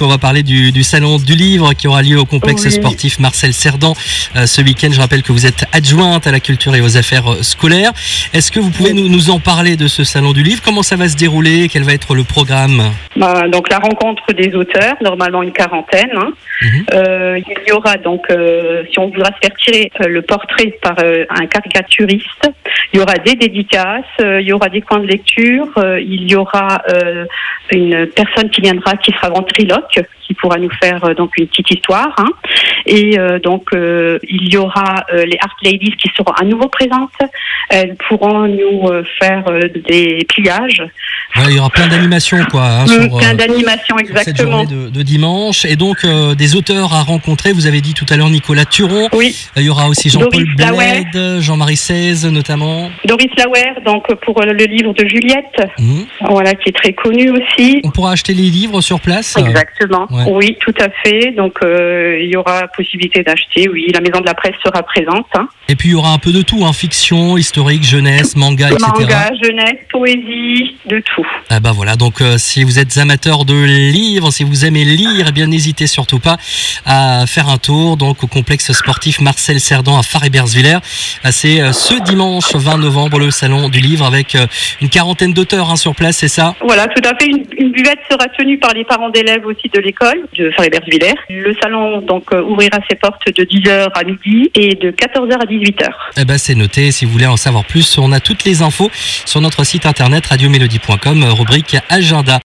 On va parler du, du, salon du livre qui aura lieu au complexe Oui. sportif Marcel Cerdan euh, ce week-end. Je rappelle que vous êtes adjointe à la culture et aux affaires euh, scolaires. Est-ce que vous pouvez nous, nous en parler de ce salon du livre? Comment ça va se dérouler? Quel va être le programme? Bah, donc la rencontre des auteurs, normalement une quarantaine. hein. Mhm. Euh, il y aura donc, euh, si on voudra se faire tirer euh, le portrait par euh, un caricaturiste, il y aura des dédicaces, euh, il y aura des coins de lecture, euh, il y aura euh, une personne qui viendra, qui sera ventriloque, qui pourra nous faire donc une petite histoire. hein. Et euh, donc euh, il y aura euh, les Art Ladies qui seront à nouveau présentes. Elles pourront nous faire des pliages, Ouais, Il y aura plein d'animations quoi. hein, sur, plein d'animations sur cette exactement. journée de, de dimanche. Et donc des auteurs à rencontrer. Vous avez dit tout à l'heure Nicolas Turon. Oui, Il y aura aussi Jean-Paul. Beled, Jean-Marie Seize notamment. Doris Lauer, donc pour le livre de Juliette, Mhm. voilà qui est très connu aussi. On pourra acheter les livres sur place. Exactement. ouais. Oui, tout à fait. Donc euh, il y aura possibilité d'acheter. Oui, la maison de la presse sera présente. hein. Et puis il y aura un peu de tout, hein, fiction, historique, jeunesse, manga, etc. Manga, jeunesse, poésie, de tout. Ah bah voilà, donc euh, si vous êtes amateur de livres, si vous aimez lire, eh bien n'hésitez surtout pas à faire un tour donc au complexe sportif Marcel Cerdan à Faré-Bersvillers. Ah, C'est euh, ce dimanche 20 novembre le salon du livre avec euh, une quarantaine d'auteurs hein, sur place, c'est ça? Voilà, tout à fait. Une, une buvette sera tenue par les parents d'élèves aussi de l'école de Faré-Bersvillers. Le salon donc euh, ouvrira ses portes de 10h à midi et de 14h à 18h. Eh ben c'est noté, si vous voulez en savoir plus, on a toutes les infos sur notre site internet radiomélodie.com, rubrique agenda.